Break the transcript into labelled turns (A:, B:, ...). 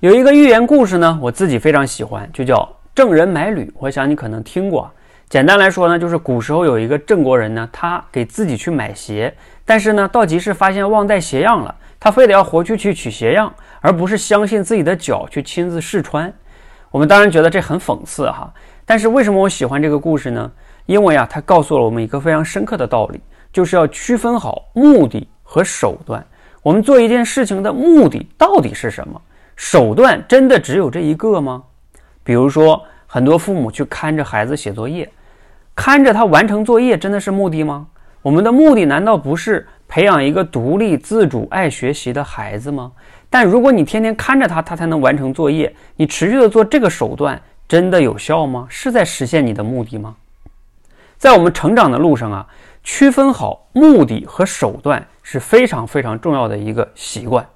A: 有一个寓言故事呢，我自己非常喜欢，就叫《郑人买履》。我想你可能听过。简单来说呢，就是古时候有一个郑国人呢，他给自己去买鞋，但是呢，到集市发现忘带鞋样了，他非得要回去去取鞋样，而不是相信自己的脚去亲自试穿。我们当然觉得这很讽刺哈，但是为什么我喜欢这个故事呢？因为啊，它告诉了我们一个非常深刻的道理，就是要区分好目的和手段。我们做一件事情的目的到底是什么？手段真的只有这一个吗？比如说，很多父母去看着孩子写作业，看着他完成作业，真的是目的吗？我们的目的难道不是培养一个独立自主、爱学习的孩子吗？但如果你天天看着他，他才能完成作业，你持续的做这个手段，真的有效吗？是在实现你的目的吗？在我们成长的路上啊，区分好目的和手段是非常非常重要的一个习惯。